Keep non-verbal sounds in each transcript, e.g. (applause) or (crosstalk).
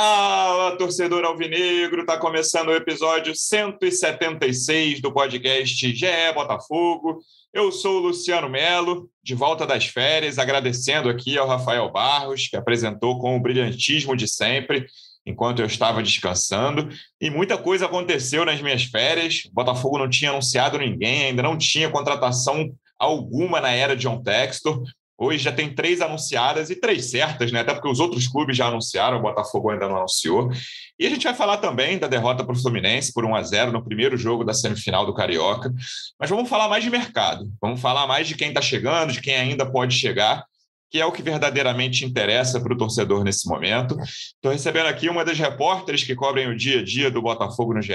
Fala, torcedor alvinegro! Está começando o episódio 176 do podcast GE Botafogo. Eu sou o Luciano Melo, de volta das férias, agradecendo aqui ao Rafael Barros, que apresentou com o brilhantismo de sempre, enquanto eu estava descansando. E muita coisa aconteceu nas minhas férias. O Botafogo não tinha anunciado ninguém, ainda não tinha contratação alguma na era de John Textor. Hoje já tem três anunciadas e três certas, né? Até porque os outros clubes já anunciaram, o Botafogo ainda não anunciou. E a gente vai falar também da derrota para o Fluminense por 1 a 0 no primeiro jogo da semifinal do Carioca. Mas vamos falar mais de mercado. Vamos falar mais de quem está chegando, de quem ainda pode chegar, que é o que verdadeiramente interessa para o torcedor nesse momento. Estou recebendo aqui uma das repórteres que cobrem o dia a dia do Botafogo no GE.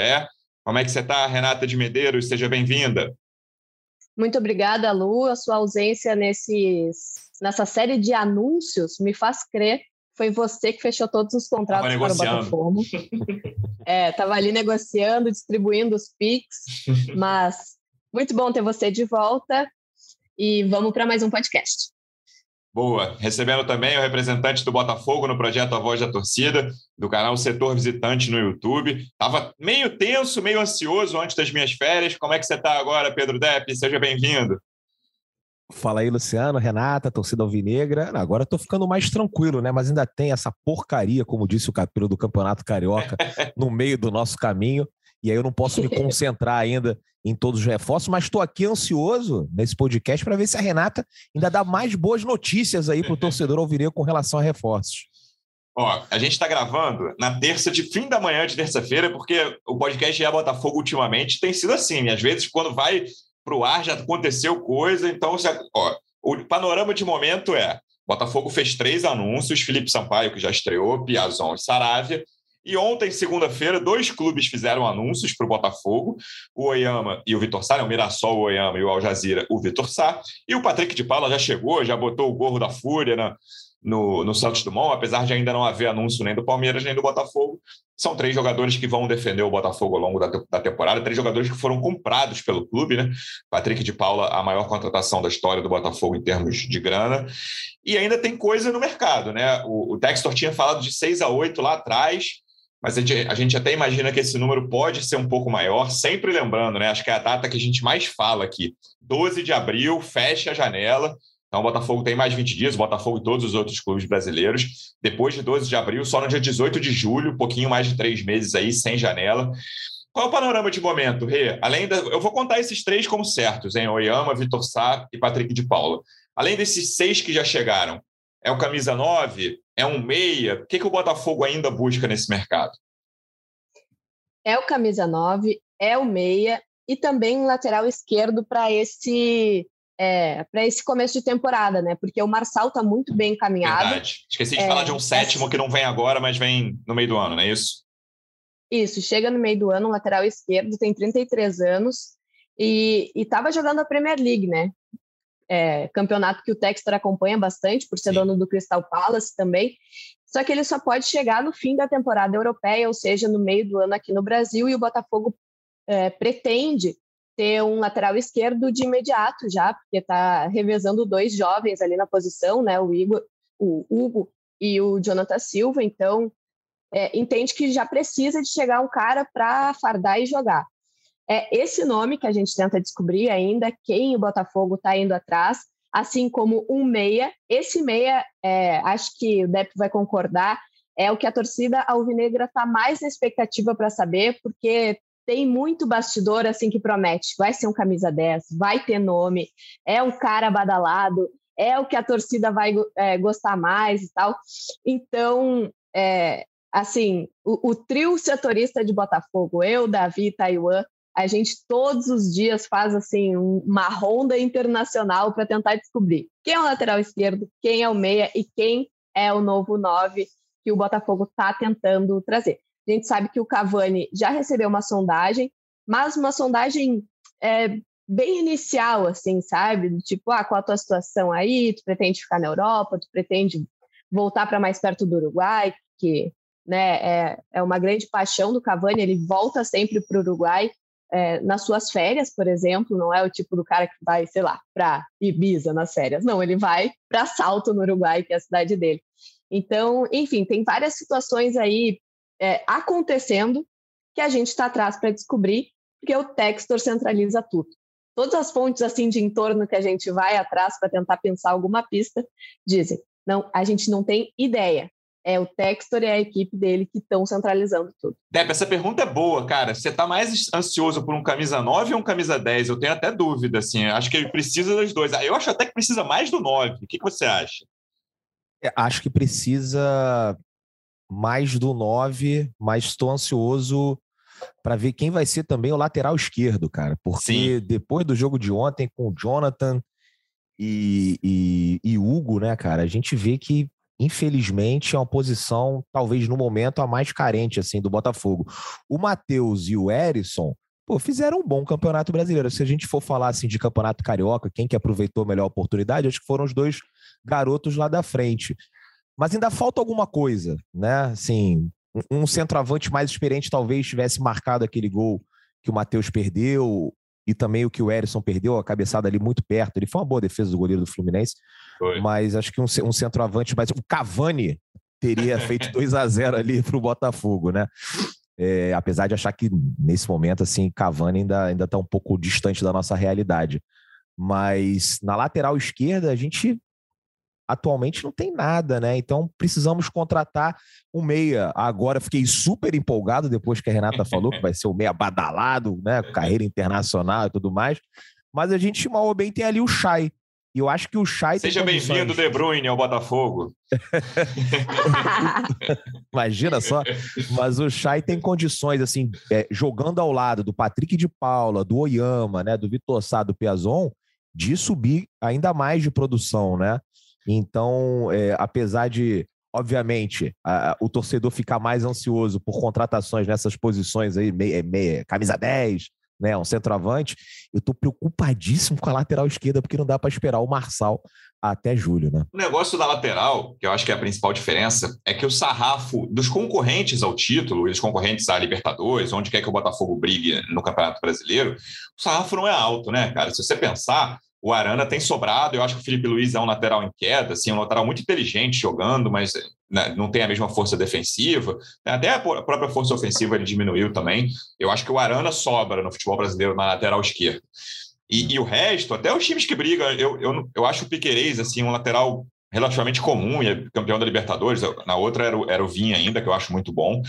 Como é que você está, Renata de Medeiros? Seja bem-vinda. Muito obrigada, Lu. A sua ausência nesses, nessa série de anúncios me faz crer foi você que fechou todos os contratos para o Botafogo. (laughs) É, estava ali negociando, distribuindo os PIX, mas muito bom ter você de volta e vamos para mais um podcast. Boa. Recebendo também o representante do Botafogo no projeto A Voz da Torcida, do canal Setor Visitante no YouTube. Estava meio tenso, meio ansioso antes das minhas férias. Como é que você está agora, Pedro Depp? Seja bem-vindo. Fala aí, Luciano, Renata, torcida alvinegra. Agora estou ficando mais tranquilo, né? Mas ainda tem essa porcaria, como disse o capítulo do Campeonato Carioca, (laughs) no meio do nosso caminho. E aí eu não posso me (laughs) concentrar ainda em todos os reforços, mas estou aqui ansioso nesse podcast para ver se a Renata ainda dá mais boas notícias aí para o torcedor alvinegro com relação a reforços. Ó, a gente está gravando na terça de fim da manhã de terça-feira, porque o podcast é Botafogo ultimamente tem sido assim. Né? Às vezes, quando vai para o ar, já aconteceu coisa. Então, ó, o panorama de momento é: Botafogo fez três anúncios, Felipe Sampaio, que já estreou, Piazon e Saravia. E ontem, segunda-feira, dois clubes fizeram anúncios para o Botafogo, o Oyama e o Vitor Sá, né? o Mirassol, o Oyama e o Al Jazeera, o Vitor Sá. E o Patrick de Paula já chegou, já botou o gorro da Fúria na, no, no Santos Dumont, apesar de ainda não haver anúncio nem do Palmeiras nem do Botafogo. São três jogadores que vão defender o Botafogo ao longo da, da temporada, três jogadores que foram comprados pelo clube, né? Patrick de Paula, a maior contratação da história do Botafogo em termos de grana. E ainda tem coisa no mercado, né? O, o Textor tinha falado de 6 a 8 lá atrás mas a gente, a gente até imagina que esse número pode ser um pouco maior, sempre lembrando, né? Acho que é a data que a gente mais fala aqui. 12 de abril, fecha a janela. Então, o Botafogo tem mais 20 dias, o Botafogo e todos os outros clubes brasileiros. Depois de 12 de abril, só no dia 18 de julho, um pouquinho mais de três meses aí, sem janela. Qual é o panorama de momento, Rê? Além da, eu vou contar esses três como certos, hein? Oyama, Vitor Sá e Patrick de Paula. Além desses seis que já chegaram, é o camisa 9? É um meia? O que, que o Botafogo ainda busca nesse mercado? É o camisa 9, é o meia e também um lateral esquerdo para esse é, para esse começo de temporada, né? Porque o Marçal está muito bem encaminhado. Verdade. Esqueci de é, falar de um sétimo que não vem agora, mas vem no meio do ano, não é isso? Isso, chega no meio do ano, um lateral esquerdo, tem 33 anos e estava jogando a Premier League, né? É, campeonato que o Textor acompanha bastante, por ser Sim. dono do Crystal Palace também. Só que ele só pode chegar no fim da temporada europeia, ou seja, no meio do ano aqui no Brasil, e o Botafogo é, pretende ter um lateral esquerdo de imediato já, porque está revezando dois jovens ali na posição, né? O, Igor, o Hugo e o Jonathan Silva, então é, entende que já precisa de chegar um cara para fardar e jogar. É esse nome que a gente tenta descobrir ainda, quem o Botafogo está indo atrás, assim como um meia. Esse meia, é, acho que o Depp vai concordar, é o que a torcida alvinegra está mais na expectativa para saber, porque tem muito bastidor assim que promete. Vai ser um camisa 10, vai ter nome, é um cara badalado, é o que a torcida vai é, gostar mais e tal. Então, é, assim, o, o, trio setorista de Botafogo, eu, Davi Taiwan, a gente todos os dias faz assim uma ronda internacional para tentar descobrir quem é o lateral esquerdo, quem é o meia e quem é o novo nove que o Botafogo está tentando trazer. A gente sabe que o Cavani já recebeu uma sondagem, mas uma sondagem é, bem inicial, assim, sabe? Tipo, ah, qual a tua situação aí? Tu pretende ficar na Europa? Tu pretende voltar para mais perto do Uruguai? Que né, é, é uma grande paixão do Cavani, ele volta sempre para o Uruguai é, nas suas férias, por exemplo, não é o tipo do cara que vai, sei lá, para Ibiza nas férias. Não, ele vai para Salto, no Uruguai, que é a cidade dele. Então, enfim, tem várias situações aí é, acontecendo que a gente está atrás para descobrir, porque o Textor centraliza tudo. Todas as fontes assim de entorno que a gente vai atrás para tentar pensar alguma pista dizem: não, a gente não tem ideia. É o Textor e a equipe dele que estão centralizando tudo. Deb, essa pergunta é boa, cara. Você está mais ansioso por um camisa 9 ou um camisa 10? Eu tenho até dúvida, assim. Acho que ele precisa dos dois. Eu acho até que precisa mais do 9. O que, que você acha? É, acho que precisa mais do 9, mas estou ansioso para ver quem vai ser também o lateral esquerdo, cara. Porque Sim. depois do jogo de ontem com o Jonathan e, e, e, Hugo, né, cara, a gente vê que, infelizmente, é uma posição, talvez no momento, a mais carente, assim, do Botafogo. O Matheus e o Erisson, pô, fizeram um bom campeonato brasileiro. Se a gente for falar, assim, de campeonato carioca, quem que aproveitou a melhor oportunidade, acho que foram os dois garotos lá da frente. Mas ainda falta alguma coisa, né? Assim, um centroavante mais experiente talvez tivesse marcado aquele gol que o Matheus perdeu e também o que o Erisson perdeu, a cabeçada ali muito perto. Ele foi uma boa defesa do goleiro do Fluminense, foi. mas acho que um, um centroavante mais. O Cavani teria (laughs) feito 2 a 0 ali para o Botafogo, né? É, apesar de achar que nesse momento, assim, Cavani ainda, ainda tá um pouco distante da nossa realidade. Mas na lateral esquerda, a gente atualmente não tem nada, né? Então precisamos contratar um meia. Agora fiquei super empolgado depois que a Renata falou que vai ser o meia badalado, né? Carreira internacional e tudo mais. Mas a gente mal ou bem tem ali o Chay. E eu acho que o Chay Seja bem-vindo, De Bruyne, ao Botafogo. (laughs) Imagina só. Mas o Chay tem condições, assim, é, jogando ao lado do Patrick de Paula, do Oyama, né? Do Vitor Sá, do Piazon, de subir ainda mais de produção, né? Então, é, apesar de, obviamente, a, o torcedor ficar mais ansioso por contratações nessas posições aí, meia, meia, camisa 10, né, um centroavante, eu estou preocupadíssimo com a lateral esquerda, porque não dá para esperar o Marçal até julho, né? O negócio da lateral, que eu acho que é a principal diferença, é que o sarrafo dos concorrentes ao título, e os concorrentes à Libertadores, onde quer que o Botafogo brigue no Campeonato Brasileiro, o sarrafo não é alto, né, cara? Se você pensar, o Arana tem sobrado. Eu acho que o Felipe Luiz é um lateral em queda, assim, um lateral muito inteligente jogando, mas né, não tem a mesma força defensiva. Até a própria força ofensiva ele diminuiu também. Eu acho que o Arana sobra no futebol brasileiro na lateral esquerda. E, e o resto, até os times que brigam, eu, eu, eu acho o Piquerez assim, um lateral relativamente comum e é campeão da Libertadores. Na outra era o, era o Vinha ainda, que eu acho muito bom.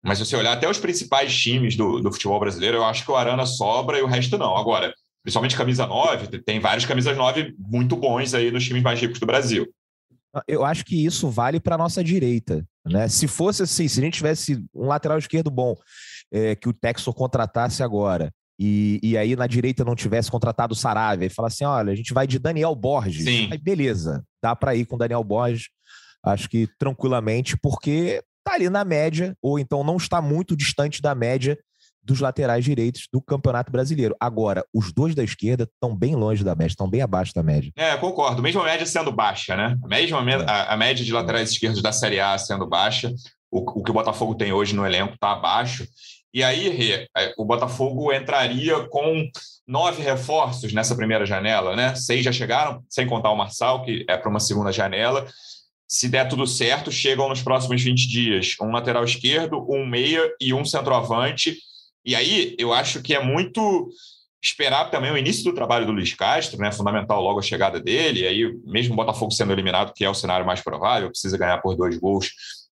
Mas se você olhar até os principais times do, do futebol brasileiro, eu acho que o Arana sobra e o resto não. Agora, principalmente camisa 9, tem vários camisas 9 muito bons aí nos times mais ricos do Brasil. Eu acho que isso vale para a nossa direita. Né? Se fosse assim, se a gente tivesse um lateral esquerdo bom, é, que o Texor contratasse agora, e, e aí na direita não tivesse contratado o Saravia, e falasse assim: olha, a gente vai de Daniel Borges. Sim. Aí beleza, dá para ir com Daniel Borges, acho que tranquilamente, porque tá ali na média, ou então não está muito distante da média dos laterais direitos do Campeonato Brasileiro. Agora, os dois da esquerda estão bem longe da média, estão bem abaixo da média. É, concordo. Mesmo a média sendo baixa, né? A, mesma, é. a, a média de laterais esquerdos da Série A sendo baixa, o, o que o Botafogo tem hoje no elenco está abaixo. E aí, Rê, o Botafogo entraria com nove reforços nessa primeira janela, né? Seis já chegaram, sem contar o Marçal, que é para uma segunda janela. Se der tudo certo, chegam nos próximos 20 dias um lateral esquerdo, um meia e um centroavante e aí eu acho que é muito esperar também o início do trabalho do Luiz Castro, né? Fundamental logo a chegada dele. E aí, mesmo o Botafogo sendo eliminado, que é o cenário mais provável, precisa ganhar por dois gols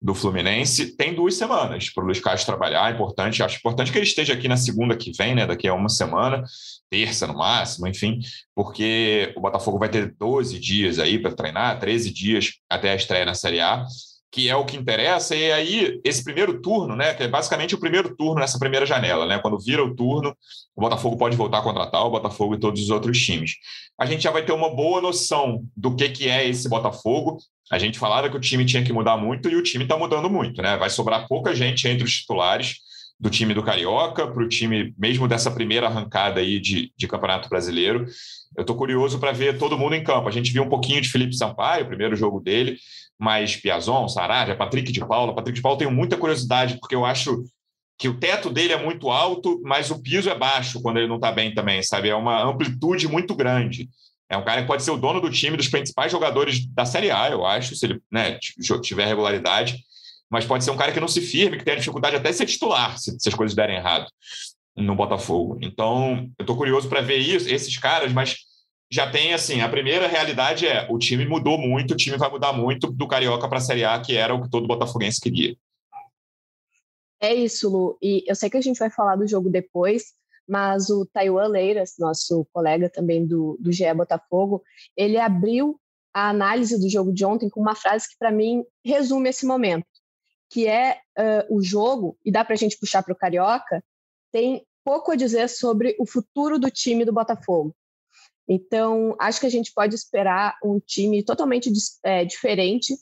do Fluminense, tem duas semanas para o Luiz Castro trabalhar. É importante, acho importante que ele esteja aqui na segunda que vem, né? Daqui a uma semana, terça no máximo, enfim, porque o Botafogo vai ter 12 dias aí para treinar, 13 dias até a estreia na Série A que é o que interessa, e aí esse primeiro turno, né, que é basicamente o primeiro turno nessa primeira janela, né, quando vira o turno, o Botafogo pode voltar a contratar o Botafogo e todos os outros times. A gente já vai ter uma boa noção do que, que é esse Botafogo. A gente falava que o time tinha que mudar muito e o time está mudando muito, né? Vai sobrar pouca gente entre os titulares do time do Carioca para o time, mesmo dessa primeira arrancada aí de, de Campeonato Brasileiro. Eu estou curioso para ver todo mundo em campo. A gente viu um pouquinho de Felipe Sampaio, o primeiro jogo dele, mais Piazon, Saravia, Patrick de Paula. Patrick de Paula tenho muita curiosidade, porque eu acho que o teto dele é muito alto, mas o piso é baixo quando ele não está bem também, sabe? É uma amplitude muito grande. É um cara que pode ser o dono do time dos principais jogadores da Série A, eu acho, se ele né, tiver regularidade. Mas pode ser um cara que não se firme, que tenha dificuldade até de ser titular, se, se as coisas derem errado no Botafogo. Então, eu estou curioso para ver isso, esses caras, mas já tem assim, a primeira realidade é o time mudou muito, o time vai mudar muito do Carioca para a Série A, que era o que todo botafoguense queria. É isso, Lu. E eu sei que a gente vai falar do jogo depois, mas o Taiwan Leiras, nosso colega também do, do GE Botafogo, ele abriu a análise do jogo de ontem com uma frase que, para mim, resume esse momento, que é uh, o jogo, e dá para a gente puxar para o Carioca, tem pouco a dizer sobre o futuro do time do Botafogo. Então, acho que a gente pode esperar um time totalmente é, diferente.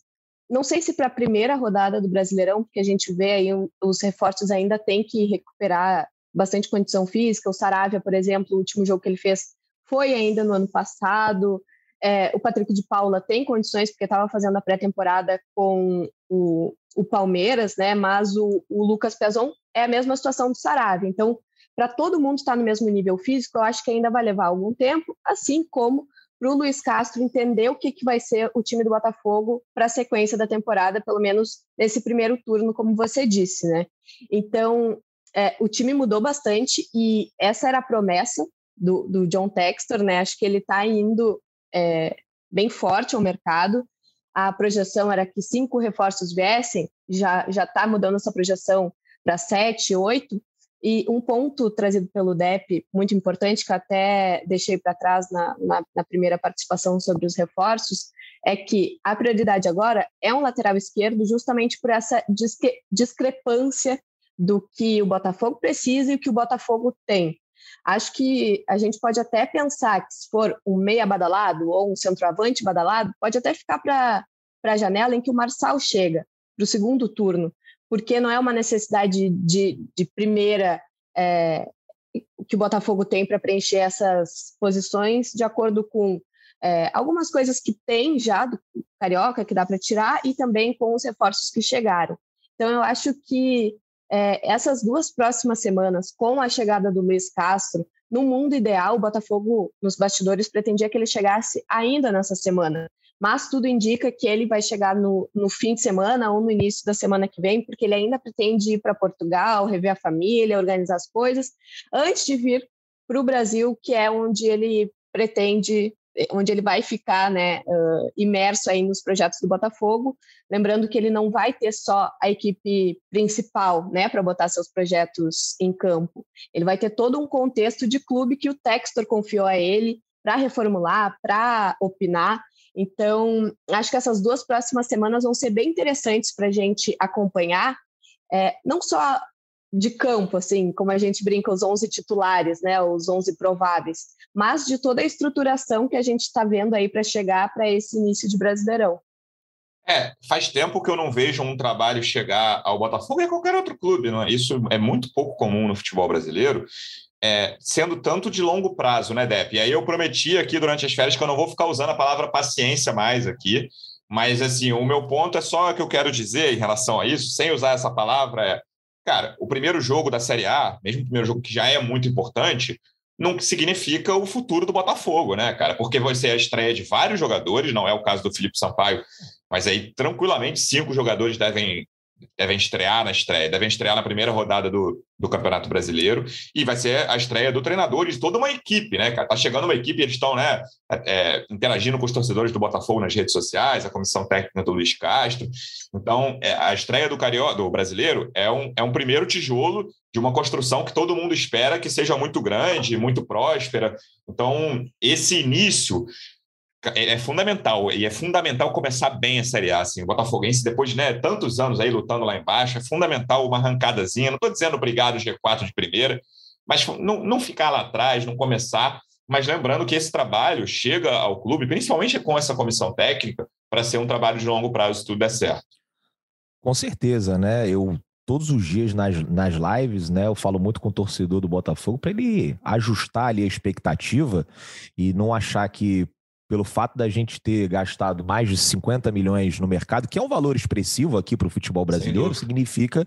Não sei se para a primeira rodada do Brasileirão, porque a gente vê aí os reforços ainda tem que recuperar bastante condição física. O Saravia, por exemplo, o último jogo que ele fez foi ainda no ano passado. É, o Patrick de Paula tem condições, porque estava fazendo a pré-temporada com o, o, Palmeiras, né? Mas o, o Lucas Pezon é a mesma situação do Saravia. Então, para todo mundo estar no mesmo nível físico, eu acho que ainda vai levar algum tempo, assim como para o Luiz Castro entender o que, que vai ser o time do Botafogo para a sequência da temporada, pelo menos nesse primeiro turno, como você disse, né? Então, é, o time mudou bastante e essa era a promessa do, do John Textor, né? Acho que ele está indo é, bem forte ao mercado. A projeção era que cinco reforços viessem, já já está mudando essa projeção para sete, oito. E um ponto trazido pelo DEP, muito importante, que até deixei para trás na, na, na, primeira participação sobre os reforços, é que a prioridade agora é um lateral esquerdo, justamente por essa discre discrepância do que o Botafogo precisa e o que o Botafogo tem. Acho que a gente pode até pensar que se for um meia badalado ou um centroavante badalado, pode até ficar para a janela em que o Marçal chega, para o segundo turno porque não é uma necessidade de, de primeira é, que o Botafogo tem para preencher essas posições, de acordo com é, algumas coisas que tem já do Carioca, que dá para tirar, e também com os reforços que chegaram. Então, eu acho que é, essas duas próximas semanas, com a chegada do Luiz Castro, no mundo ideal, o Botafogo, nos bastidores, pretendia que ele chegasse ainda nessa semana mas tudo indica que ele vai chegar no, no fim de semana ou no início da semana que vem, porque ele ainda pretende ir para Portugal, rever a família, organizar as coisas, antes de vir para o Brasil, que é onde ele pretende, onde ele vai ficar né, uh, imerso aí nos projetos do Botafogo. Lembrando que ele não vai ter só a equipe principal né, para botar seus projetos em campo, ele vai ter todo um contexto de clube que o Textor confiou a ele para reformular, para opinar. Então, acho que essas duas próximas semanas vão ser bem interessantes para a gente acompanhar, é, não só de campo, assim, como a gente brinca, os 11 titulares, né, os 11 prováveis, mas de toda a estruturação que a gente está vendo aí para chegar para esse início de Brasileirão. É, faz tempo que eu não vejo um trabalho chegar ao Botafogo e a qualquer outro clube, não é? Isso é muito pouco comum no futebol brasileiro é, sendo tanto de longo prazo, né, Dep? E aí eu prometi aqui durante as férias que eu não vou ficar usando a palavra paciência mais aqui, mas assim, o meu ponto é só que eu quero dizer em relação a isso, sem usar essa palavra, é, cara, o primeiro jogo da Série A, mesmo o primeiro jogo que já é muito importante, não significa o futuro do Botafogo, né, cara? Porque vai ser a estreia de vários jogadores, não é o caso do Felipe Sampaio, mas aí tranquilamente cinco jogadores devem devem estrear na estreia, devem estrear na primeira rodada do, do Campeonato Brasileiro, e vai ser a estreia do treinador e de toda uma equipe, né, cara? Tá chegando uma equipe, eles estão, né, é, interagindo com os torcedores do Botafogo nas redes sociais, a comissão técnica do Luiz Castro. Então, é, a estreia do Carioca, do brasileiro, é um, é um primeiro tijolo de uma construção que todo mundo espera que seja muito grande, muito próspera. Então, esse início é, é fundamental, e é fundamental começar bem a Série A. Assim, o Botafoguense, depois de né, tantos anos aí lutando lá embaixo, é fundamental uma arrancadazinha. Não estou dizendo obrigado G4 de primeira, mas não, não ficar lá atrás, não começar. Mas lembrando que esse trabalho chega ao clube, principalmente com essa comissão técnica, para ser um trabalho de longo prazo, se tudo der certo. Com certeza, né? Eu todos os dias nas, nas lives, né? Eu falo muito com o torcedor do Botafogo para ele ajustar ali a expectativa e não achar que pelo fato da gente ter gastado mais de 50 milhões no mercado, que é um valor expressivo aqui para o futebol brasileiro, Sim. significa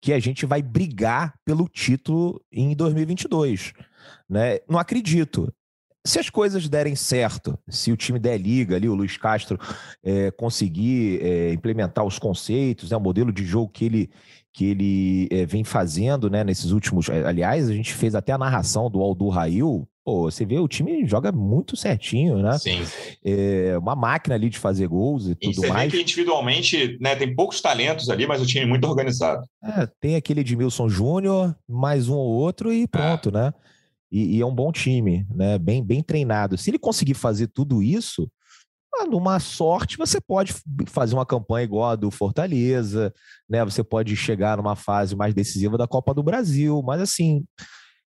que a gente vai brigar pelo título em 2022. Né? Não acredito. se as coisas derem certo, se o time der liga ali, o Luiz Castro é, conseguir é, implementar os conceitos, né, o modelo de jogo que ele, que ele é, vem fazendo né, nesses últimos. Aliás, a gente fez até a narração do Aldo Rail. Pô, você vê, o time joga muito certinho, né? Sim. É uma máquina ali de fazer gols e, e tudo você mais. Vê que individualmente né, tem poucos talentos ali, mas o time é muito organizado. É, tem aquele Edmilson Júnior, mais um ou outro e pronto, né? E, e, é um bom time, né? Bem, bem treinado. Se ele conseguir fazer tudo isso, ah, numa sorte, você pode fazer uma campanha igual a do Fortaleza, né? Você pode chegar numa fase mais decisiva da Copa do Brasil, mas assim,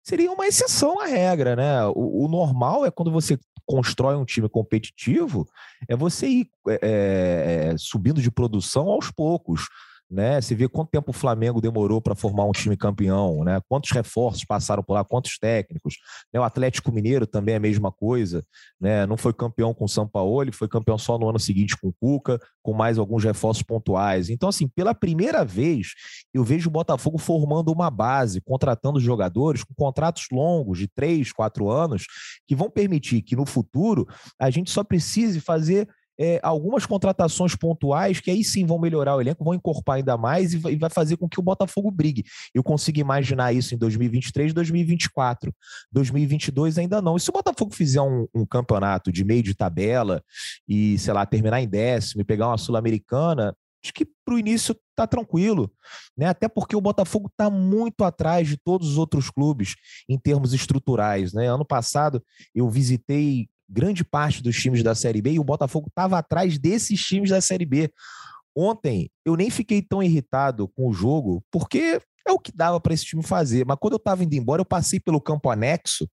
seria uma exceção à regra, né? O, o normal é quando você constrói um time competitivo, é você ir é, é, subindo de produção aos poucos né? Você vê quanto tempo o Flamengo demorou para formar um time campeão, né? Quantos reforços passaram por lá, quantos técnicos. Né? O Atlético Mineiro também é a mesma coisa, né? Não foi campeão com o São Paulo, ele foi campeão só no ano seguinte com o Cuca, com mais alguns reforços pontuais. Então, assim, pela primeira vez, eu vejo o Botafogo formando uma base, contratando jogadores com contratos longos, de três, quatro anos, que vão permitir que no futuro a gente só precise fazer é, algumas contratações pontuais que aí sim vão melhorar o elenco, vão encorpar ainda mais e vai, fazer com que o Botafogo brigue. Eu consigo imaginar isso em 2023, 2024. 2022 ainda não. E se o Botafogo fizer um, um campeonato de meio de tabela e, sei lá, terminar em décimo e pegar uma Sul-Americana, acho que para o início tá tranquilo, né? Até porque o Botafogo está muito atrás de todos os outros clubes em termos estruturais, né? Ano passado eu visitei grande parte dos times da Série B e o Botafogo estava atrás desses times da Série B. Ontem eu nem fiquei tão irritado com o jogo, porque é o que dava para esse time fazer. Mas quando eu estava indo embora, eu passei pelo campo anexo,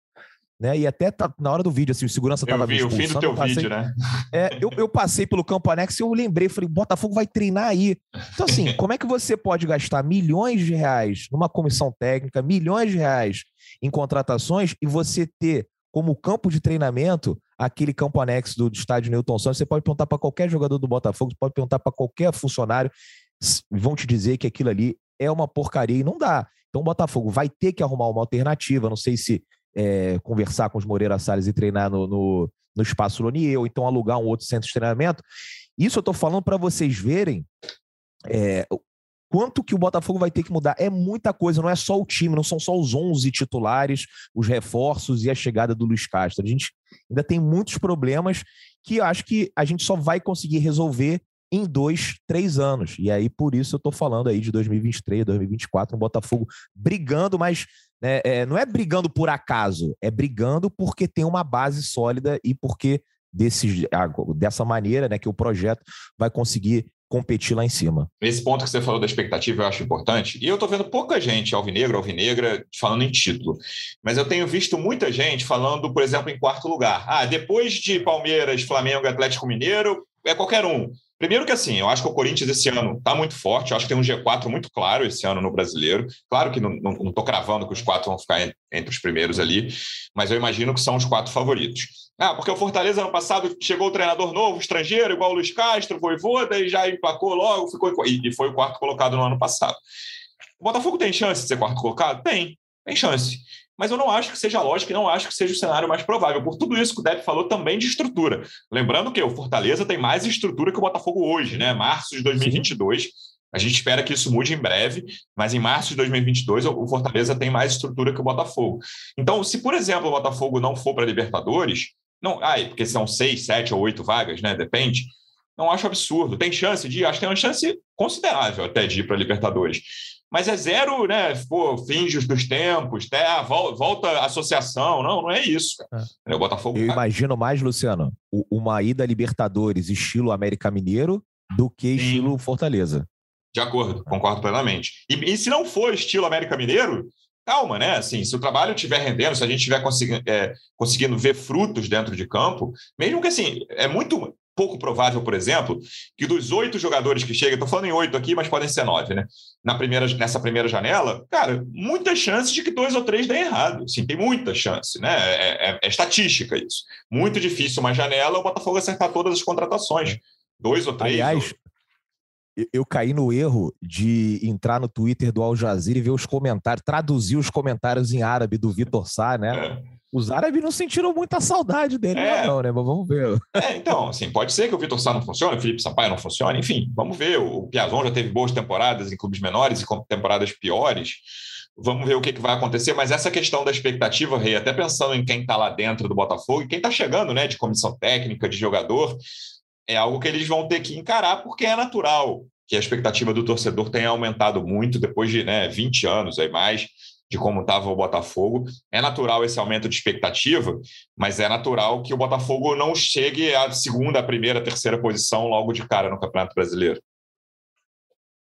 né? E até tá, na hora do vídeo, assim, o segurança estava vi o fim do teu passei, vídeo, né? É, eu, eu passei pelo campo anexo e eu lembrei, falei, Botafogo vai treinar aí. Então, assim, como é que você pode gastar milhões de reais numa comissão técnica, milhões de reais em contratações e você ter como campo de treinamento aquele campo anexo do, do estádio Newton Santos. Você pode perguntar para qualquer jogador do Botafogo, você pode perguntar para qualquer funcionário, vão te dizer que aquilo ali é uma porcaria e não dá. Então o Botafogo vai ter que arrumar uma alternativa. Não sei se é, conversar com os Moreira Salles e treinar no, no, no Espaço Lonier, ou então alugar um outro centro de treinamento. Isso eu estou falando para vocês verem é, quanto que o Botafogo vai ter que mudar. É muita coisa, não é só o time, não são só os 11 titulares, os reforços e a chegada do Luiz Castro. A gente ainda tem muitos problemas que acho que a gente só vai conseguir resolver em dois, três anos. E aí, por isso, eu estou falando aí de 2023, 2024, um Botafogo brigando, mas né, é, não é brigando por acaso, é brigando porque tem uma base sólida e porque desse, dessa maneira né, que o projeto vai conseguir competir lá em cima. Esse ponto que você falou da expectativa eu acho importante. E eu estou vendo pouca gente, alvinegro, alvinegra, falando em título. Mas eu tenho visto muita gente falando, por exemplo, em quarto lugar. Ah, depois de Palmeiras, Flamengo, Atlético Mineiro, é qualquer um. Primeiro que assim, eu acho que o Corinthians esse ano está muito forte, eu acho que tem um G4 muito claro esse ano no brasileiro. Claro que não estou cravando que os quatro vão ficar entre os primeiros ali, mas eu imagino que são os quatro favoritos. Ah, porque o Fortaleza ano passado chegou o treinador novo, estrangeiro, igual o Luiz Castro, Voivoda, e já emplacou logo, ficou e foi o quarto colocado no ano passado. O Botafogo tem chance de ser quarto colocado? Tem, tem chance. Mas eu não acho que seja lógico e não acho que seja o cenário mais provável. Por tudo isso que o Depp falou também de estrutura. Lembrando que o Fortaleza tem mais estrutura que o Botafogo hoje, né? Março de 2022. Sim. A gente espera que isso mude em breve, mas em março de 2022 o Fortaleza tem mais estrutura que o Botafogo. Então, se por exemplo o Botafogo não for para Libertadores, não, ah, porque são seis, sete ou oito vagas, né? Depende. Não acho absurdo. Tem chance de ir? Acho que tem uma chance considerável até de ir para Libertadores. Mas é zero, né? Pô, fins dos tempos, até, ah, volta a associação. Não, não é isso. É. O Botafogo. Eu imagino mais, Luciano, uma ida Libertadores estilo América Mineiro do que Sim. estilo Fortaleza. De acordo, concordo plenamente. E, e se não for estilo América Mineiro, calma, né? Assim, se o trabalho estiver rendendo, se a gente estiver conseguindo, é, conseguindo ver frutos dentro de campo, mesmo que assim, é muito pouco provável, por exemplo, que dos oito jogadores que chegam, estou falando em oito aqui, mas podem ser nove, né? Na primeira, nessa primeira janela, cara, muitas chances de que dois ou três deem errado. Sim, tem muita chance, né? É, é, é estatística isso. Muito difícil uma janela o Botafogo acertar todas as contratações. Dois ou três. Aliás, ou eu caí no erro de entrar no Twitter do Al Jazeera e ver os comentários, traduzir os comentários em árabe do Vitor Sá, né? É. Os árabes não sentiram muita saudade dele, é. não, né? Mas vamos ver. É, então, assim, pode ser que o Vitor Sá não funcione, o Felipe Sampaio não funcione, enfim, vamos ver. O Piazon já teve boas temporadas em clubes menores e temporadas piores. Vamos ver o que, que vai acontecer, mas essa questão da expectativa, Rei, até pensando em quem está lá dentro do Botafogo e quem está chegando, né, de comissão técnica, de jogador, é algo que eles vão ter que encarar porque é natural que a expectativa do torcedor tenha aumentado muito depois de né, 20 anos aí mais de como estava o Botafogo. É natural esse aumento de expectativa, mas é natural que o Botafogo não chegue à segunda, primeira, terceira posição logo de cara no Campeonato Brasileiro.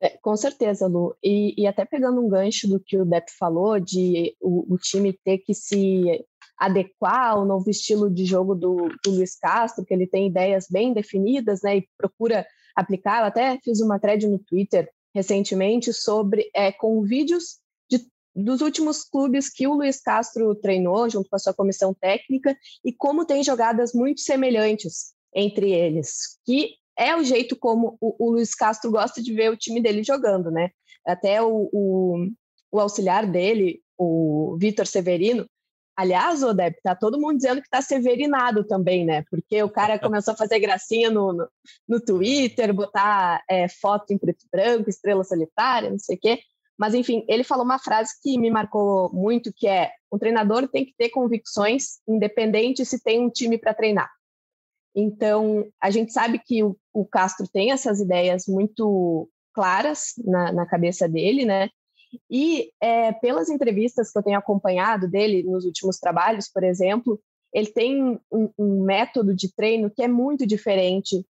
É, com certeza, Lu. E, e, até pegando um gancho do que o Depp falou, de o, o, time ter que se adequar ao novo estilo de jogo do, do Luiz Castro, que ele tem ideias bem definidas, né, e procura aplicar. Eu até fiz uma thread no Twitter recentemente sobre é, com vídeos de, dos últimos clubes que o Luiz Castro treinou junto com a sua comissão técnica e como tem jogadas muito semelhantes entre eles, que é o jeito como o, o Luiz Castro gosta de ver o time dele jogando, né? Até o, o, o auxiliar dele, o Vitor Severino, Aliás, Odep, tá todo mundo dizendo que tá severinado também, né? Porque o cara (laughs) começou a fazer gracinha no, no, no Twitter, botar é, foto em preto e branco, estrela solitária, não sei o quê. Mas, enfim, ele falou uma frase que me marcou muito, que é um treinador tem que ter convicções, independente se tem um time para treinar. Então, a gente sabe que o, o, Castro tem essas ideias muito claras na, na cabeça dele, né? E é, pelas entrevistas que eu tenho acompanhado dele nos últimos trabalhos, por exemplo, ele tem um, um método de treino que é muito diferente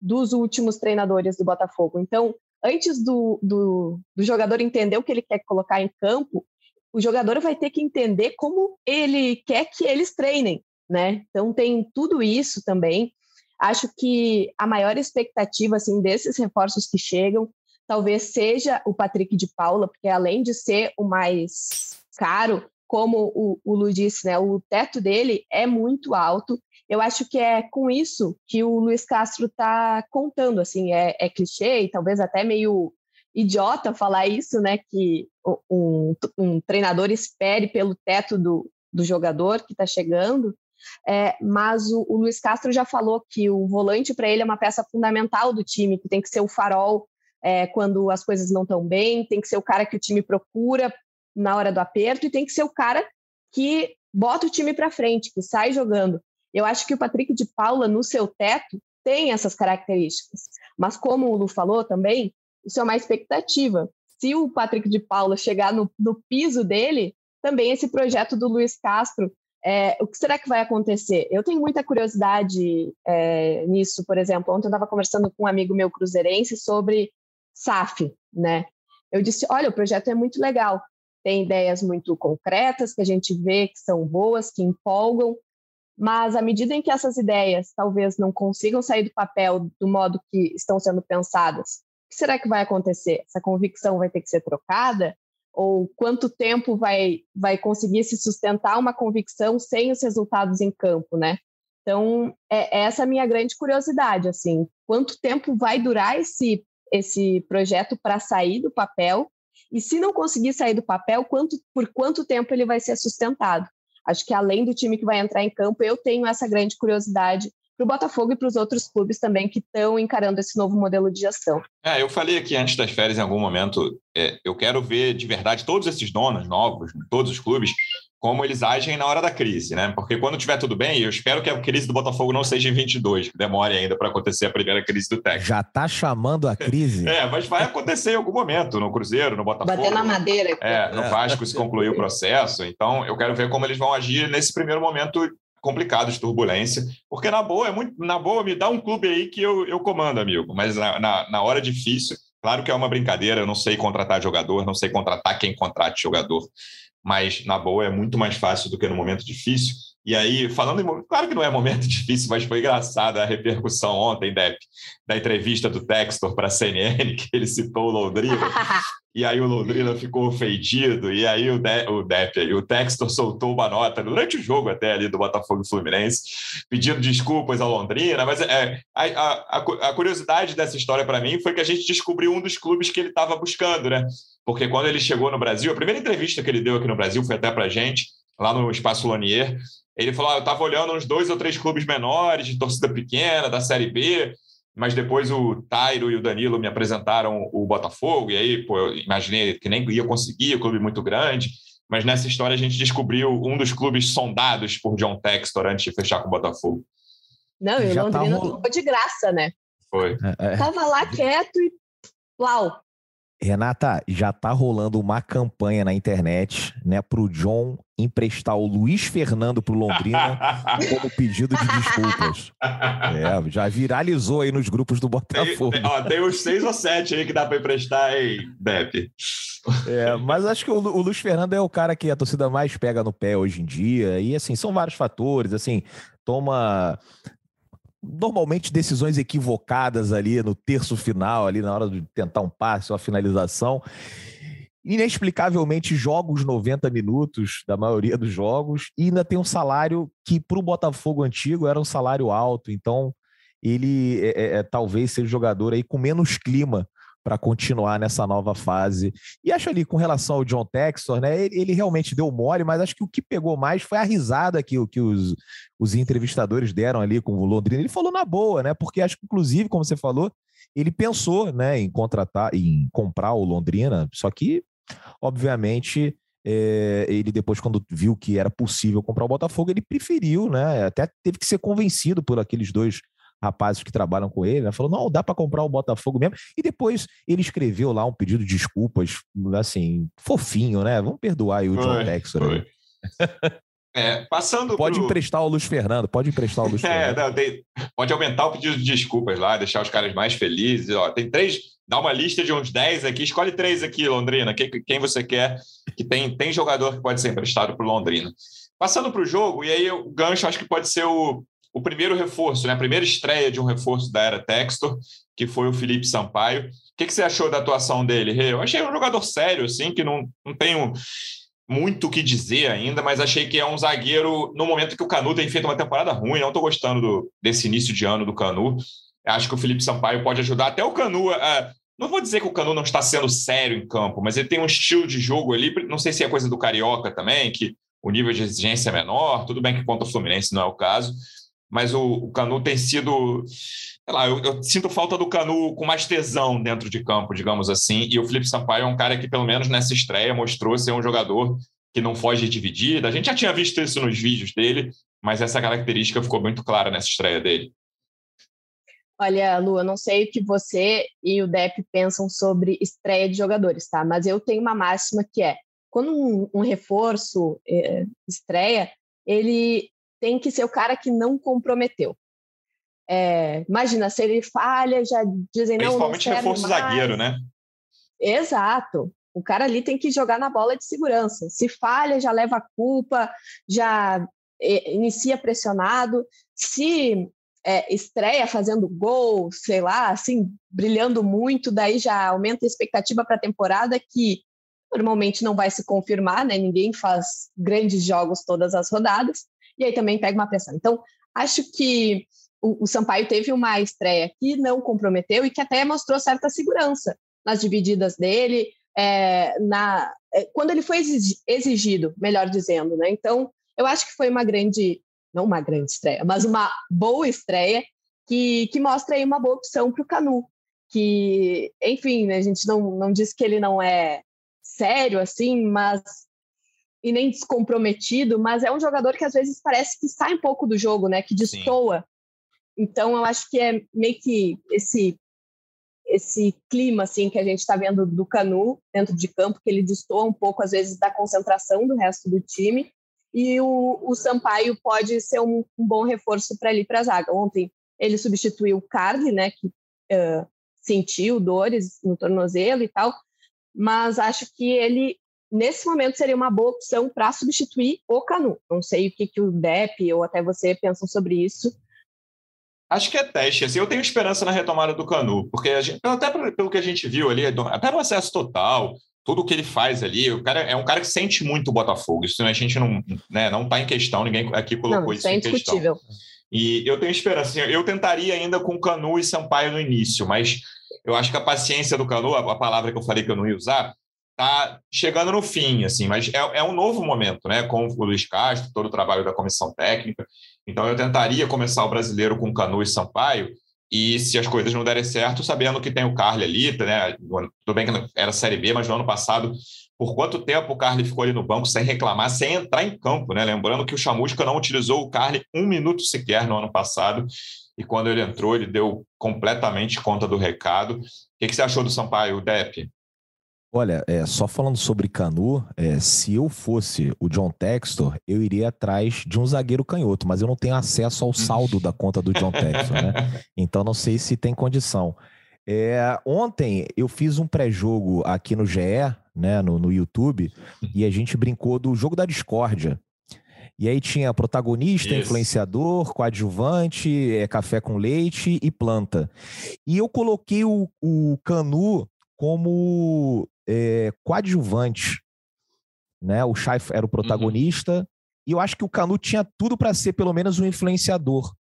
dos últimos treinadores do Botafogo. Então, antes do, do, do, jogador entender o que ele quer colocar em campo, o jogador vai ter que entender como ele quer que eles treinem, né? Então tem tudo isso também. Acho que a maior expectativa assim desses reforços que chegam talvez seja o Patrick de Paula, porque além de ser o mais caro, como o, o Lu disse, né, o teto dele é muito alto. Eu acho que é com isso que o Luiz Castro está contando. Assim, é, é clichê e talvez até meio idiota falar isso, né? Que um, um treinador espere pelo teto do, do jogador que está chegando. É, mas o, o Luiz Castro já falou que o volante para ele é uma peça fundamental do time, que tem que ser o farol é, quando as coisas não estão bem, tem que ser o cara que o time procura na hora do aperto e tem que ser o cara que bota o time para frente, que sai jogando. Eu acho que o Patrick de Paula, no seu teto, tem essas características. Mas como o Lu falou também, isso é uma expectativa. Se o Patrick de Paula chegar no, no piso dele, também esse projeto do Luiz Castro, é, o que será que vai acontecer? Eu tenho muita curiosidade é, nisso, por exemplo. Ontem eu estava conversando com um amigo meu cruzeirense sobre SAF, né? Eu disse, olha, o projeto é muito legal, tem ideias muito concretas que a gente vê que são boas, que empolgam, mas à medida em que essas ideias talvez não consigam sair do papel do modo que estão sendo pensadas, o que será que vai acontecer? Essa convicção vai ter que ser trocada? Ou quanto tempo vai, vai conseguir se sustentar uma convicção sem os resultados em campo, né? Então, é, é essa a minha grande curiosidade, assim, quanto tempo vai durar esse esse projeto para sair do papel e se não conseguir sair do papel, quanto, por quanto tempo ele vai ser sustentado? Acho que além do time que vai entrar em campo, eu tenho essa grande curiosidade para o Botafogo e para os outros clubes também que estão encarando esse novo modelo de gestão. É, eu falei aqui antes das férias, em algum momento, é, eu quero ver de verdade todos esses donos novos, todos os clubes, como eles agem na hora da crise, né? Porque quando tiver tudo bem, eu espero que a crise do Botafogo não seja em 22, que demore ainda para acontecer a primeira crise do técnico. Já tá chamando a crise? é, mas vai acontecer em algum momento, no Cruzeiro, no Botafogo. Bater na madeira. É, no Vasco se concluir o processo. Então, eu quero ver como eles vão agir nesse primeiro momento complicado de turbulência, porque na boa, é muito, na boa, me dá um clube aí que eu, eu comando, amigo, mas na, na, na hora difícil, claro que é uma brincadeira, eu não sei contratar jogador, não sei contratar quem contrate jogador, mas na boa é muito mais fácil do que no momento difícil. E aí, falando em. Claro que não é momento (laughs) difícil, mas foi engraçada a repercussão ontem, Depp, da entrevista do Textor para a CNN, (laughs) que ele citou o Londrina. e aí o Londrina ficou ofendido, e aí o, De, o Depp, o Textor soltou uma nota durante o jogo até ali do Botafogo Fluminense, pedindo desculpas ao Londrina. Mas é, a, a, a curiosidade dessa história para mim foi que a gente descobriu um dos clubes que ele estava buscando, né? Porque quando ele chegou no Brasil, a primeira entrevista que ele deu aqui no Brasil foi até para gente lá no Espaço Lonier. Ele falou: ah, eu estava olhando uns dois ou três clubes menores, de torcida pequena, da Série B, mas depois o Tairo e o Danilo me apresentaram o Botafogo, e aí, pô, eu imaginei que nem ia conseguir, o clube muito grande. Mas nessa história a gente descobriu um dos clubes sondados por John Textor antes de fechar com o Botafogo. Não, e o Londrina tá de graça, né? Foi. É, é. Tava lá quieto e uau, Renata, já tá rolando uma campanha na internet, né, pro John emprestar o Luiz Fernando pro Londrina (laughs) como pedido de desculpas. É, já viralizou aí nos grupos do Botafogo. Tem, ó, tem uns seis ou sete aí que dá para emprestar, hein, Beppe? É, mas acho que o, o Luiz Fernando é o cara que a torcida mais pega no pé hoje em dia. E assim, são vários fatores, assim, toma normalmente decisões equivocadas ali no terço final, ali na hora de tentar um passe ou a finalização. Inexplicavelmente joga os 90 minutos da maioria dos jogos e ainda tem um salário que para o Botafogo antigo era um salário alto, então ele é, é, é talvez seja o jogador aí com menos clima para continuar nessa nova fase. E acho ali, com relação ao John Textor, né? Ele, ele, realmente deu mole, mas acho que o que pegou mais foi a risada que, que os, os entrevistadores deram ali com o Londrina. Ele falou na boa, né? Porque acho que, inclusive, como você falou, ele pensou né, em contratar, em comprar o Londrina, só que, obviamente. É, ele depois, quando viu que era possível comprar o Botafogo, ele preferiu, né? Até teve que ser convencido por aqueles dois rapazes que trabalham com ele, né? Falou, não, dá para comprar o Botafogo mesmo. E depois ele escreveu lá um pedido de desculpas, assim, fofinho, né? Vamos perdoar aí o John Texor. É, passando Pode pro... emprestar o Luiz Fernando, pode emprestar o Luiz (laughs) é, Fernando. Não, tem... pode aumentar o pedido de desculpas lá, deixar os caras mais felizes. Ó, tem três, dá uma lista de uns 10 aqui, escolhe três aqui, Londrina, quem, quem você quer, que tem, tem jogador que pode ser emprestado para Londrina. Passando para o jogo, e aí o gancho acho que pode ser o, o primeiro reforço, né? a primeira estreia de um reforço da era Textor, que foi o Felipe Sampaio. O que, que você achou da atuação dele, Rê? Eu achei um jogador sério, assim, que não, não tenho muito o que dizer ainda, mas achei que é um zagueiro no momento que o Canu tem feito uma temporada ruim. Não estou gostando do, desse início de ano do Canu. Acho que o Felipe Sampaio pode ajudar até o Canu. A, não vou dizer que o Canu não está sendo sério em campo, mas ele tem um estilo de jogo ali. Não sei se é coisa do Carioca também, que o nível de exigência é menor. Tudo bem que contra o Fluminense não é o caso, mas o, o Canu tem sido. Sei lá, eu, eu, sinto falta do Canu com mais tesão dentro de campo, digamos assim. E o Felipe Sampaio é um cara que, pelo menos nessa estreia, mostrou ser um jogador que não foge de dividida. A gente já tinha visto isso nos vídeos dele, mas essa característica ficou muito clara nessa estreia dele. Olha, Lu, eu não sei o que você e o Dep pensam sobre estreia de jogadores, tá? Mas eu tenho uma máxima que é: quando um, um reforço é, estreia, ele tem que ser o cara que não comprometeu. É, imagina, se ele falha, já dizem não. Principalmente não reforço mais. zagueiro, né? Exato. O cara ali tem que jogar na bola de segurança. Se falha, já leva a culpa, já é, inicia pressionado. Se é, estreia fazendo gol, sei lá, assim, brilhando muito, daí já aumenta a expectativa para a temporada que normalmente não vai se confirmar, né? Ninguém faz grandes jogos todas as rodadas e aí também pega uma pressão. Então, acho que o, o Sampaio teve uma estreia que não comprometeu e que até mostrou certa segurança nas divididas dele, é, na, é, quando ele foi exigido, melhor dizendo. Né? Então, eu acho que foi uma grande, não uma grande estreia, mas uma boa estreia que, que mostra aí uma boa opção para o Canu. Que, enfim, né, a gente não, não diz que ele não é sério assim, mas e nem descomprometido, mas é um jogador que às vezes parece que sai um pouco do jogo, né? Que destoa. Então eu acho que é meio que esse esse clima assim que a gente está vendo do Canu dentro de campo, que ele destoa um pouco às vezes da concentração do resto do time. E o, o Sampaio pode ser um, um bom reforço para ali para a zaga. Ontem ele substituiu o Carly, né? Que uh, sentiu dores no tornozelo e tal, mas acho que ele nesse momento seria uma boa opção para substituir o Canu. Não sei o que, que o Depp ou até você pensam sobre isso. Acho que é teste. Assim, eu tenho esperança na retomada do Canu, porque gente, até pelo que a gente viu ali, até no acesso total, tudo o que ele faz ali, o cara é um cara que sente muito o Botafogo. Isso a gente não né, não está em questão, ninguém aqui colocou não, isso, isso é em questão. E eu tenho esperança. Assim, eu tentaria ainda com Canu e Sampaio no início, mas eu acho que a paciência do Canu, a palavra que eu falei que eu não ia usar, está chegando no fim, assim, mas é, é, um novo momento, né? Com o Luiz Castro, todo o trabalho da comissão técnica. Então, eu tentaria começar o brasileiro com Canu e Sampaio, e se as coisas não derem certo, sabendo que tem o Carly ali, né? Tudo bem que era Série B, mas no ano passado, por quanto tempo o Carly ficou ali no banco sem reclamar, sem entrar em campo, né? Lembrando que o Chamusca não utilizou o Carly um minuto sequer no ano passado, e quando ele entrou, ele deu completamente conta do recado. O que, que você achou do Sampaio, Depp? Olha, é, só falando sobre Canu, é, se eu fosse o John Textor, eu iria atrás de um zagueiro canhoto, mas eu não tenho acesso ao saldo da conta do John Textor, né? (laughs) Então não sei se tem condição. É, ontem eu fiz um pré-jogo aqui no GE, né, no, no YouTube, e a gente brincou do jogo da discórdia. E aí tinha protagonista, Isso. influenciador, coadjuvante, é, café com leite e planta. E eu coloquei o, o Canu como é, coadjuvante. Né? O Shai era o uhum. protagonista, uhum. e eu acho que o Canu tinha tudo para ser pelo menos um influenciador.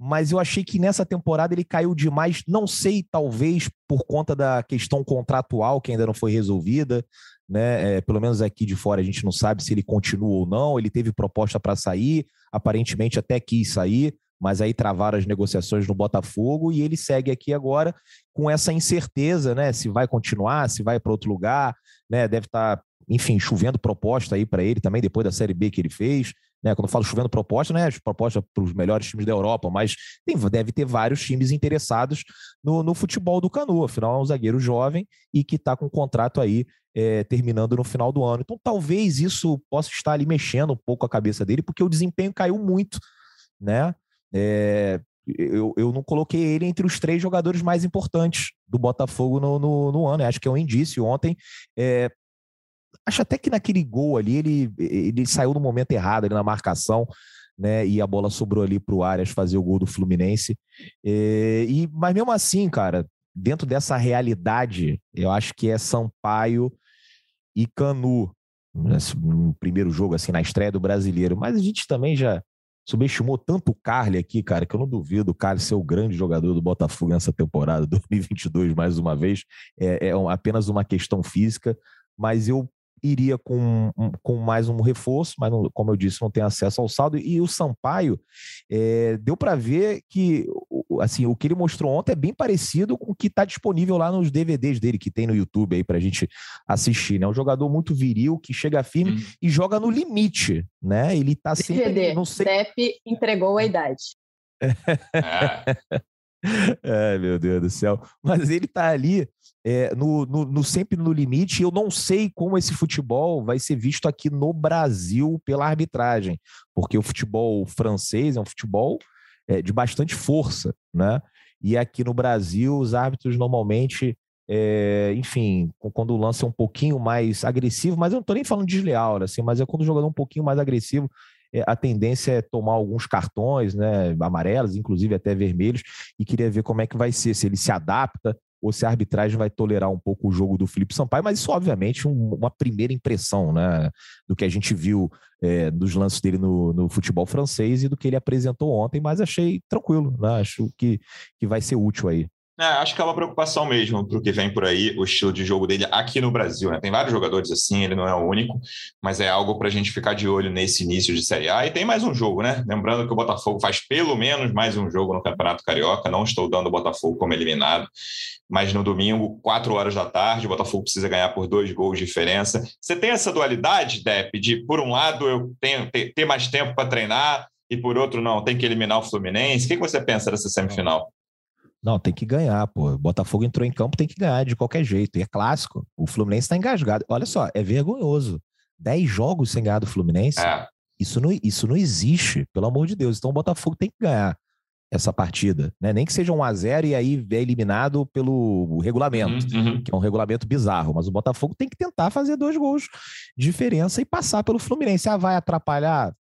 Mas eu achei que nessa temporada ele caiu demais, não sei, talvez por conta da questão contratual que ainda não foi resolvida, né? É, pelo menos aqui de fora a gente não sabe se ele continua ou não. Ele teve proposta para sair, aparentemente até quis sair, mas aí travaram as negociações no Botafogo e ele segue aqui agora com essa incerteza, né? Se vai continuar, se vai para outro lugar, né? Deve estar, tá, enfim, chovendo proposta aí para ele também depois da Série B que ele fez. Né, quando eu falo chovendo proposta, né, proposta para os melhores times da Europa, mas tem, deve ter vários times interessados no, no, futebol do Canu. Afinal, é um zagueiro jovem e que está com um contrato aí é, terminando no final do ano. Então, talvez isso possa estar ali mexendo um pouco a cabeça dele, porque o desempenho caiu muito, né? É, eu, eu não coloquei ele entre os três jogadores mais importantes do Botafogo no, no, no ano. Eu acho que é um indício. Ontem, é, acho até que naquele gol ali, ele, ele saiu no momento errado ali na marcação. Né, e a bola sobrou ali para o Arias fazer o gol do Fluminense. É, e, mas mesmo assim, cara, dentro dessa realidade, eu acho que é Sampaio e Canu no primeiro jogo, assim, na estreia do brasileiro. Mas a gente também já subestimou tanto o Carly aqui, cara, que eu não duvido o Carly ser o grande jogador do Botafogo nessa temporada (laughs) 2022, mais uma vez. É, é apenas uma questão física, mas eu iria com, com mais um reforço, mas não, como eu disse, não tem acesso ao saldo. E o Sampaio, é, deu para ver que assim, o que ele mostrou ontem é bem parecido com o que está disponível lá nos DVDs dele, que tem no YouTube aí para a gente assistir. Né? Um jogador muito viril, que chega firme hum. e joga no limite. né? Ele está sempre. DVD, não sei... Depp entregou a idade. É. (laughs) Ai, meu Deus do céu. Mas ele tá ali é, no, no, no, sempre no limite. Eu não sei como esse futebol vai ser visto aqui no Brasil pela arbitragem, porque o futebol francês é um futebol é, de bastante força, né? E aqui no Brasil, os árbitros normalmente, é, enfim, quando o lance é um pouquinho mais agressivo, mas eu não tô nem falando desleal, né, assim, mas é quando o jogador é um pouquinho mais agressivo, a tendência é tomar alguns cartões, né, amarelos, inclusive até vermelhos, e queria ver como é que vai ser, se ele se adapta ou se a arbitragem vai tolerar um pouco o jogo do Felipe Sampaio, mas isso, obviamente, um, uma primeira impressão né, do que a gente viu é, dos lances dele no, no, futebol francês e do que ele apresentou ontem, mas achei tranquilo, né, acho que, que vai ser útil aí. É, acho que é uma preocupação mesmo para o que vem por aí, o estilo de jogo dele aqui no Brasil. Né? Tem vários jogadores assim, ele não é o único, mas é algo para a gente ficar de olho nesse início de Série A. E tem mais um jogo, né? Lembrando que o Botafogo faz pelo menos mais um jogo no Campeonato Carioca. Não estou dando o Botafogo como eliminado, mas no domingo, quatro horas da tarde, o Botafogo precisa ganhar por dois gols de diferença. Você tem essa dualidade, Depp, de por um lado eu tenho ter mais tempo para treinar e por outro não, tem que eliminar o Fluminense. O que você pensa dessa semifinal? Não, tem que ganhar, pô. Botafogo entrou em campo, tem que ganhar de qualquer jeito. E é clássico. O Fluminense está engasgado. Olha só, é vergonhoso. Dez jogos sem ganhar do Fluminense. É. Isso, não, isso não existe, pelo amor de Deus. Então o Botafogo tem que ganhar essa partida, né? Nem que seja um a zero e aí é eliminado pelo regulamento, uhum, uhum. que é um regulamento bizarro. Mas o Botafogo tem que tentar fazer dois gols de diferença e passar pelo Fluminense. Ah, vai atrapalhar?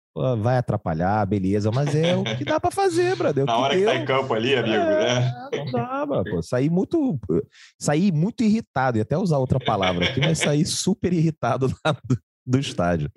Vai atrapalhar, beleza, mas é o que dá para fazer, brother. É Na hora que, que tá em campo ali, amigo, é, né? Não dá, pô. Saí muito, saí muito irritado, e até usar outra palavra aqui, mas saí super irritado (laughs) lá do, do estádio.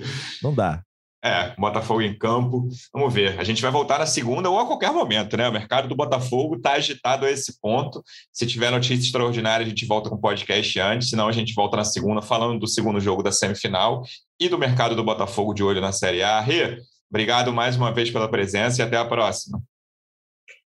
Não dá. É, Botafogo em campo. Vamos ver. A gente vai voltar na segunda ou a qualquer momento, né? O mercado do Botafogo está agitado a esse ponto. Se tiver notícia extraordinária, a gente volta com o podcast antes, senão a gente volta na segunda falando do segundo jogo da semifinal e do mercado do Botafogo de olho na Série A. Rê, obrigado mais uma vez pela presença e até a próxima.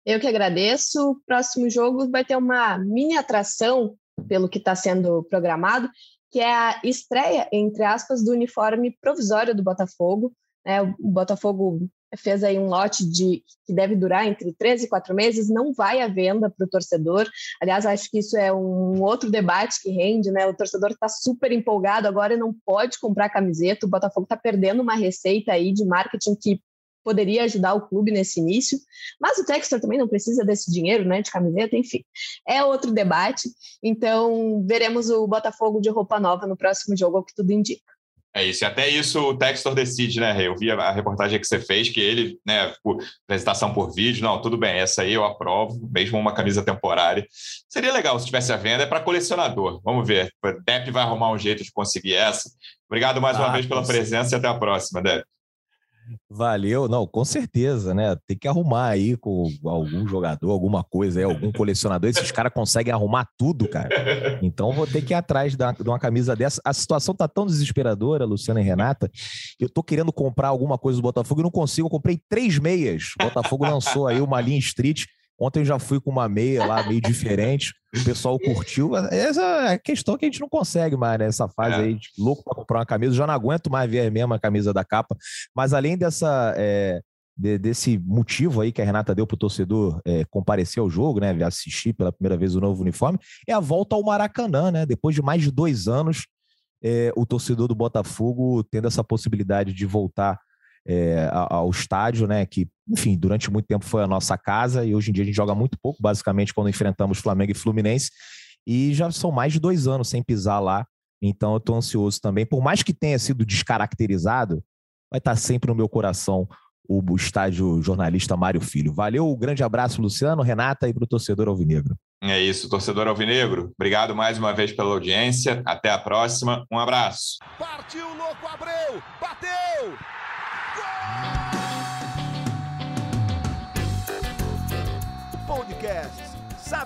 Eu que agradeço. O próximo jogo vai ter uma mini atração, pelo que está sendo programado, que é a estreia, entre aspas, do uniforme provisório do Botafogo. Né? O Botafogo fez aí um lote de que deve durar entre três e quatro meses, não vai à venda para o torcedor. Aliás, acho que isso é um outro debate que rende, né? O torcedor está super empolgado agora e não pode comprar camiseta. O Botafogo está perdendo uma receita aí de marketing que poderia ajudar o clube nesse início, mas o Textor também não precisa desse dinheiro, né, de camiseta, enfim. É outro debate. Então, veremos o Botafogo de roupa nova no próximo jogo, ao que tudo indica. É isso, e até isso o Textor decide, né, Rei? Eu vi a reportagem que você fez, que ele, né, por apresentação por vídeo, não, tudo bem, essa aí eu aprovo, mesmo uma camisa temporária. Seria legal se tivesse a venda, é para colecionador. Vamos ver. O Depp vai arrumar um jeito de conseguir essa. Obrigado mais ah, uma vez pela presença e até a próxima, Depp. Valeu, não, com certeza, né? Tem que arrumar aí com algum jogador, alguma coisa, aí, algum colecionador. Esses caras conseguem arrumar tudo, cara. Então vou ter que ir atrás de uma camisa dessa. A situação tá tão desesperadora, Luciana e Renata. Eu tô querendo comprar alguma coisa do Botafogo e não consigo. Eu comprei três meias. O Botafogo lançou aí uma linha street. Ontem já fui com uma meia lá, meio diferente. O pessoal curtiu. Essa é a questão que a gente não consegue mais, né? Essa fase é. aí, de louco para comprar uma camisa. Já não aguento mais ver a mesma camisa da capa. Mas além dessa. É, de, desse motivo aí que a Renata deu para o torcedor é, comparecer ao jogo, né? Assistir pela primeira vez o novo uniforme, é a volta ao Maracanã, né? Depois de mais de dois anos, é, o torcedor do Botafogo tendo essa possibilidade de voltar é, ao estádio, né? Que, enfim, durante muito tempo foi a nossa casa e hoje em dia a gente joga muito pouco, basicamente, quando enfrentamos Flamengo e Fluminense. E já são mais de dois anos sem pisar lá. Então eu estou ansioso também. Por mais que tenha sido descaracterizado, vai estar sempre no meu coração o estádio jornalista Mário Filho. Valeu, um grande abraço, Luciano, Renata e para o torcedor Alvinegro. É isso, torcedor Alvinegro. Obrigado mais uma vez pela audiência. Até a próxima. Um abraço. Partiu, louco, Abreu! Bateu!